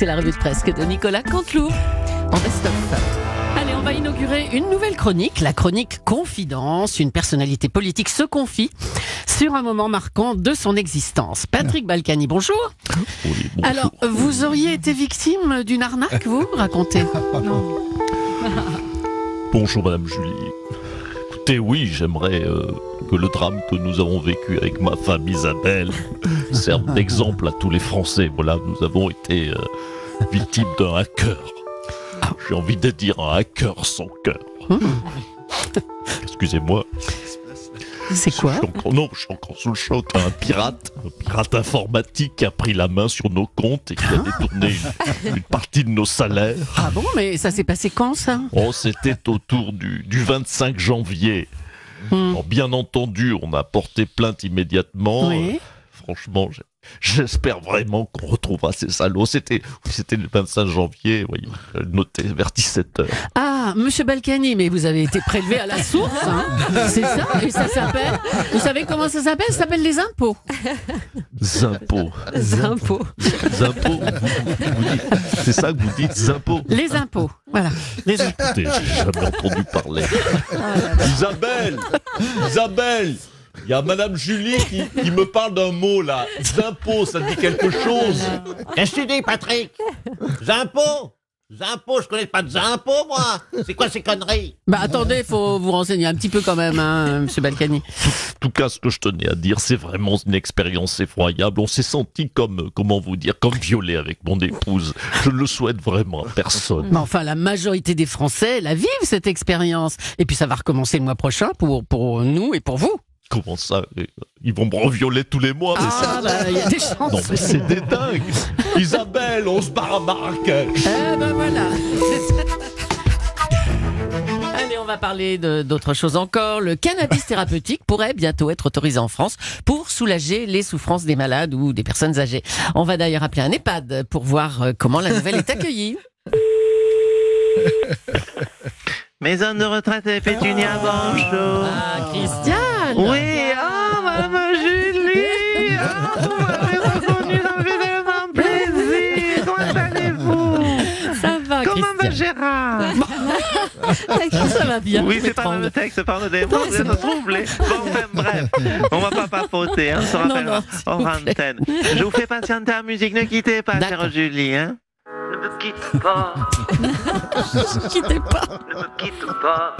C'est la revue de presse de Nicolas Canteloup en best-of. Allez, on va inaugurer une nouvelle chronique, la chronique Confidence. Une personnalité politique se confie sur un moment marquant de son existence. Patrick Balkany, bonjour. Oui, bonjour. Alors, vous auriez été victime d'une arnaque, vous Racontez. Bonjour Madame Julie. Écoutez, oui, j'aimerais euh, que le drame que nous avons vécu avec ma femme Isabelle serve d'exemple à tous les Français. Voilà, nous avons été euh, victimes d'un hacker. J'ai envie de dire un hacker sans cœur. Excusez-moi. C'est quoi Je suis encore- non, je suis encore sous le choc. Un pirate, un pirate informatique qui a pris la main sur nos comptes et qui a détourné une, une partie de nos salaires. Ah bon, mais ça s'est passé quand, ça? Oh, c'était autour du, du 25 janvier. Hmm. Alors, bien entendu, on a porté plainte immédiatement. Oui. Euh, franchement, j'ai- j'espère vraiment qu'on retrouvera ces salauds. C'était, c'était le 25 janvier, voyez, euh, noté vers 17h. Ah, monsieur Balkany, mais vous avez été prélevé à la source, hein C'est ça Et ça s'appelle Vous savez comment ça s'appelle? Ça s'appelle les impôts. Zimpôts. impôts. Zimpôts. dites- C'est ça que vous dites, Zimpôts. Les impôts. Voilà. Les impôts. J'ai jamais entendu parler. Isabelle Isabelle il y a Madame Julie qui, qui me parle d'un mot là. Zimpôts, ça dit quelque chose. Qu'est-ce que tu dis, Patrick Z'impôts Z'impôts, je connais pas de z'impôts, moi C'est quoi ces conneries? Bah attendez, faut vous renseigner un petit peu quand même, hein, monsieur Balkany. En tout cas, ce que je tenais à dire, c'est vraiment une expérience effroyable. On s'est senti comme, comment vous dire, comme violé avec mon épouse. Je ne le souhaite vraiment à personne. Mais enfin, la majorité des Français la vivent, cette expérience. Et puis ça va recommencer le mois prochain pour, pour nous et pour vous. Comment ça? Ils vont me revioler tous les mois, mais ça... Ah, bah, il y a des chances. Non, mais c'est des dingues Isabelle, on se barre à Marrakech Eh ben voilà. Allez, on va parler d'autre chose encore. Le cannabis thérapeutique pourrait bientôt être autorisé en France pour soulager les souffrances des malades ou des personnes âgées. On va d'ailleurs appeler un EHPAD pour voir euh, comment la nouvelle est accueillie. Maison de retraite et Pétunia Banchot. Ah, Christiane Oui, Gérard? Ça va bien. Oui, c'est pas dans le texte, pardonnez-moi, vous êtes troublé. Bon, enfin, bref, on va pas papoter, hein, on se rappellera. Hors antenne. Je vous fais patienter en musique, ne quittez pas, chère Julie, hein. Ne me quitte pas, Quittez pas. ne me quitte pas,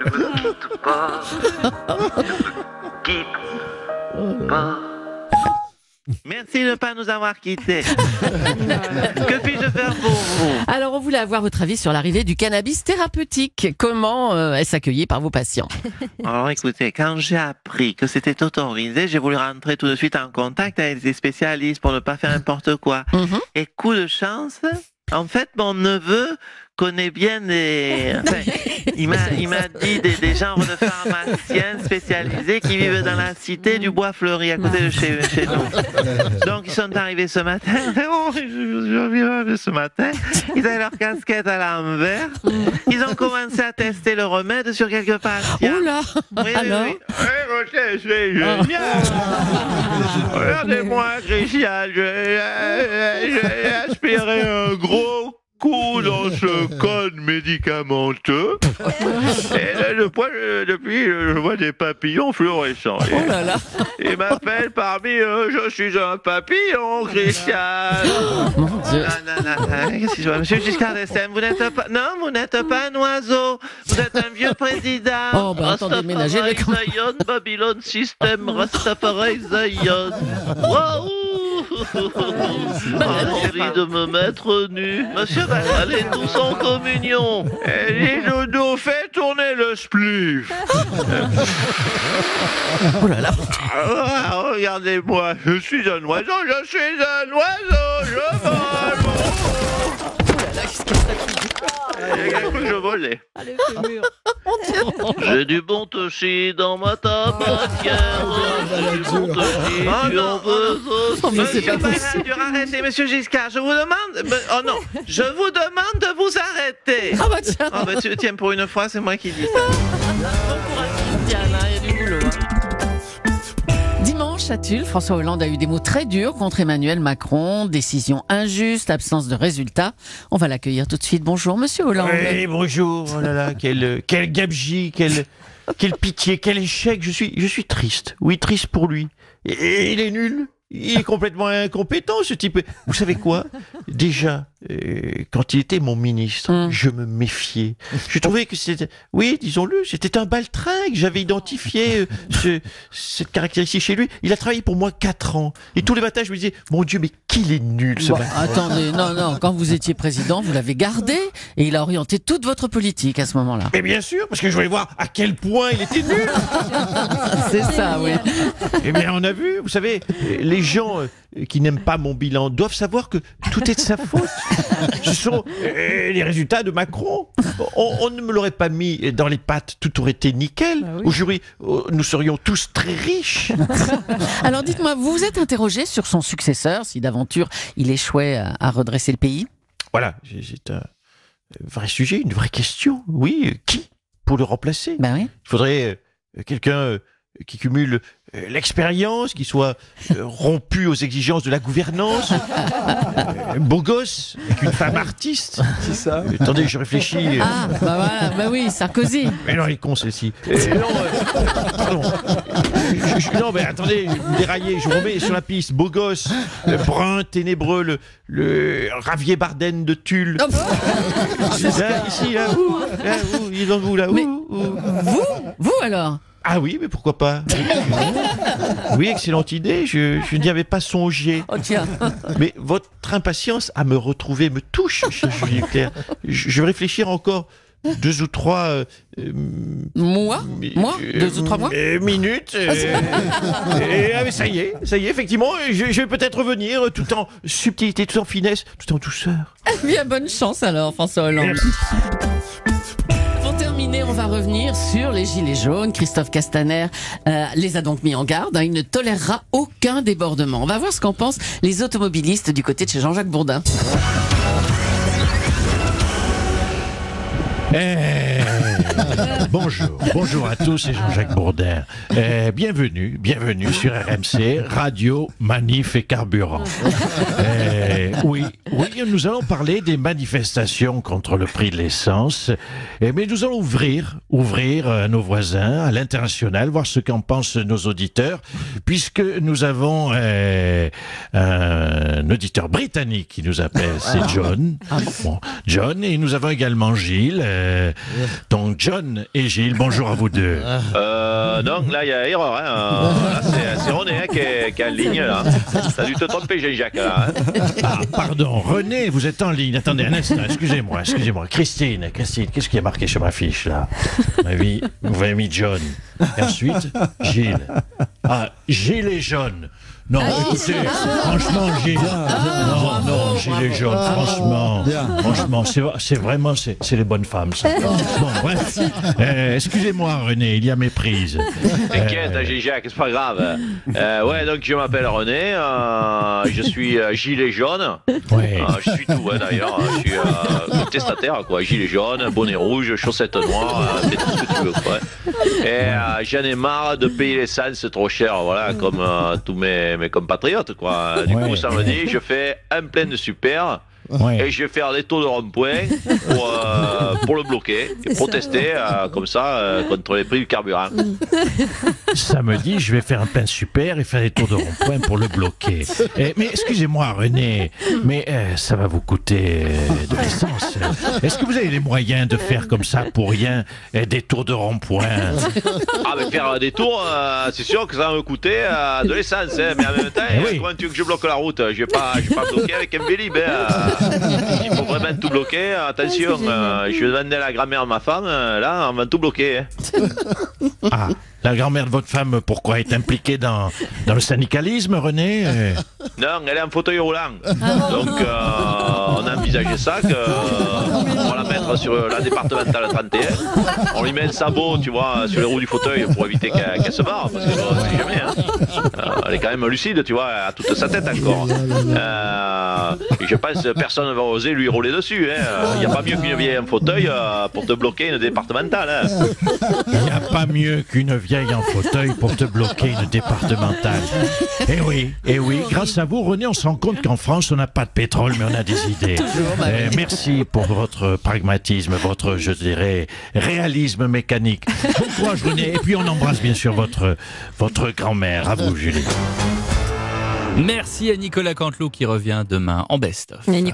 ne me quitte pas, ne me quitte Merci de ne pas nous avoir quittés. que puis-je faire pour vous? Alors, on voulait avoir votre avis sur l'arrivée du cannabis thérapeutique. Comment euh, est-ce accueilli par vos patients? Alors écoutez, quand j'ai appris que c'était autorisé, j'ai voulu rentrer tout de suite en contact avec des spécialistes pour ne pas faire n'importe quoi. Mhm. Et coup de chance, en fait, mon neveu connaît bien des... enfin, il m'a il m'a dit des, des genres de pharmaciens spécialisés qui vivent dans la cité du Bois Fleuri, à côté de chez, chez nous. Donc ils sont arrivés ce matin. Oh, je, je viens ce matin. Ils avaient leur casquette à l'envers. Ils ont commencé à tester le remède sur quelques patients. Là Oui, oui, Alors oui. Roger, c'est génial. Regardez-moi, Christian, j'ai j'ai aspiré un gros dans ce code médicamenteux. Et là, je vois, euh, depuis, euh, je vois des papillons fluorescents. Oh là là Ils m'appellent parmi eux, je suis un papillon, Christian. Mon Dieu non, qu'est-ce que je vois Monsieur Giscard d'Estaing, vous n'êtes pas... Non, vous n'êtes pas un oiseau. Vous êtes un vieux président. Oh, bah, attendez, ménagez le Zion, Babylone System, Rastafari Zion. Waouh envie de me mettre nu. Monsieur, bah, allez tous en communion. Et Dodo, fais tourner le spliff. Oh là là Ah, Regardez-moi, je suis un oiseau, je suis un oiseau, je vole. Oh là là, qu'est-ce que ça Il y a cru que je volais. Allez, fémur J'ai du bon toshi dans ma tabatière. J'ai du bon toshi, Oh tu en veux Oh, mais c'est Monsieur pas possible. Arrêtez, monsieur Giscard, je vous demande... Oh non, je vous demande de vous arrêter. Ah bah tiens Ah bah tu- tiens, pour une fois, c'est moi qui dis ça. François Hollande a eu des mots très durs contre Emmanuel Macron. Décision injuste, absence de résultats. On va l'accueillir tout de suite. Bonjour, monsieur Hollande. Oui, bonjour. Oh là là, quel, quel gabegie, quel, quelle pitié, quel échec. Je suis, je suis triste. Oui, triste pour lui. Et il est nul. Il est complètement incompétent, ce type. Vous savez quoi? Déjà, euh, quand il était mon ministre, Mm. je me méfiais. Je trouvais que c'était, oui, disons-le, c'était un baltringue. J'avais identifié euh, ce, cette caractéristique chez lui. Il a travaillé pour moi quatre ans. Et tous les matins, je me disais, mon Dieu, mais qu'il est nul, ce Bon, attendez, non, non, quand vous étiez président, vous l'avez gardé et il a orienté toute votre politique à ce moment-là. Mais bien sûr, parce que je voulais voir à quel point il était nul. C'est ça, oui. Eh bien, on a vu, vous savez, les gens euh, qui n'aiment pas mon bilan doivent savoir que tout est de sa faute. Ce sont euh, les résultats de Macron. On, on ne me l'aurait pas mis dans les pattes, tout aurait été nickel. Bah oui. Aujourd'hui, euh, nous serions tous très riches. Alors dites-moi, vous vous êtes interrogé sur son successeur, si d'aventure il échouait à, à redresser le pays? Voilà, c'est- un vrai sujet, une vraie question. Oui, qui pour le remplacer? Ben oui. Il faudrait quelqu'un qui cumule euh, l'expérience, qui soit euh, rompu aux exigences de la gouvernance, euh, beau gosse, avec une femme artiste. C'est ça Attendez, je réfléchis. euh, Ah, bah voilà, bah oui, Sarkozy. Mais non, il est con celle-ci. Euh, non, euh, pardon. Je- je- non, mais attendez, vous déraillez, je vous remets sur la piste. Beau gosse, euh, brun, ténébreux, le, le Ravier Barden de Tulle. Oh, Là, ici, là, où, là, où, il est dans vous, là, où, Mais- où? vous Vous alors? Ah oui, mais pourquoi pas Oui, excellente idée, je, je n'y avais pas songé. Oh tiens. Mais votre impatience à me retrouver me touche, cher Julien Clerc. Je, je vais réfléchir encore deux ou trois... euh, euh, Moi Moi euh, Deux ou trois mois euh, Minutes. euh, et, ah, mais ça y est, ça y est, effectivement, je, je vais peut-être revenir tout en subtilité, tout en finesse, tout en douceur. Bien bonne chance alors, François Hollande. On va revenir sur les gilets jaunes. Christophe Castaner euh, les a donc mis en garde. hein. Il ne tolérera aucun débordement. On va voir ce qu'en pensent les automobilistes du côté de chez Jean-Jacques Bourdin. Eh, bonjour, bonjour à tous, c'est Jean-Jacques Bourdin. Eh, bienvenue, bienvenue sur RMC, Radio, Manif et Carburant. Eh, oui, oui, nous allons parler des manifestations contre le prix de l'essence, mais nous allons ouvrir, ouvrir à nos voisins, à l'international, voir ce qu'en pensent nos auditeurs, puisque nous avons un auditeur britannique qui nous appelle, c'est John. Bon, John, et nous avons également Gilles. Euh, donc John et Gilles, bonjour à vous deux. Euh, donc là, il y a erreur. Hein. Là, c'est- René hein, qui, est, qui est en ligne. là. T'as dû te tromper, Jean-Jacques. Là, hein. Ah, pardon, René, vous êtes en ligne. Attendez un instant, excusez-moi, excusez-moi. Christine, Christine, qu'est-ce qui est marqué sur ma fiche là? Vous m'avez mis- John. Et ensuite, Gilles. Ah, Gilles et John. Non, écoutez, franchement, Gilles. Non, non, Gilles et John, franchement. Franchement, c'est c'est vraiment, c'est c'est les bonnes femmes, ça. Bon, bref. Euh, excusez-moi, René, il y a méprise. T'inquiète, hein, Jean-Jacques, c'est pas grave. Euh, ouais, donc je m'appelle René. euh, je suis euh, gilet jaune. Ouais. Euh, je suis tout, hein, d'ailleurs. Je suis euh, contestataire, quoi. Gilet jaune, bonnet rouge, chaussettes noires, euh, fais tout ce que tu veux, quoi. Et euh, j'en ai marre de payer l'essence trop cher, voilà, comme euh, tous mes, mes compatriotes, quoi. Du Ouais. coup, samedi, je fais un plein de super. Ouais. Et je vais faire des tours de rond-point pour, euh, pour le bloquer et protester euh, comme ça euh, contre les prix du carburant. Samedi, je vais faire un pain super et faire des tours de rond-point pour le bloquer. Eh, mais excusez-moi, René, mais euh, ça va vous coûter euh, de l'essence. Est-ce que vous avez les moyens de faire comme ça pour rien des tours de rond-point? Ah, mais faire des tours, euh, c'est sûr que ça va me coûter euh, de l'essence, hein, mais en même temps, Eh oui. comment tu veux que je bloque la route? Je vais pas, je vais pas bloquer avec un vélib. hein. Il faut vraiment tout bloquer. Attention, euh, je vais demander à la grand-mère de ma femme, euh, là, on va tout bloquer. hein. Ah, la grand-mère de votre femme, pourquoi est impliquée dans, dans le syndicalisme, René? Euh, Non, elle est en fauteuil roulant. Donc, euh, on a envisagé ça, que, on va la sur la départementale 31. On lui met un sabot, tu vois, sur les roues du fauteuil pour éviter qu'elle se barre, parce que euh, on sait jamais. Hein. elle est quand même lucide, tu vois, à toute sa tête encore. Euh, et je pense que personne ne va oser lui rouler dessus. hein. Il n'y a pas mieux qu'une vieille en fauteuil euh, pour te bloquer une départementale. hein. Il n'y a pas mieux qu'une vieille en fauteuil pour te bloquer une départementale. Eh oui, eh oui, grâce à vous, René, on se rend compte qu'en France, on n'a pas de pétrole, mais on a des idées. bah Eh, merci pour votre pragmatisme, votre, je dirais, réalisme mécanique. Bon courage, René. Et puis, on embrasse bien sûr votre, votre grand-mère. À vous, Julie. Merci à Nicolas Canteloup qui revient demain en best-of.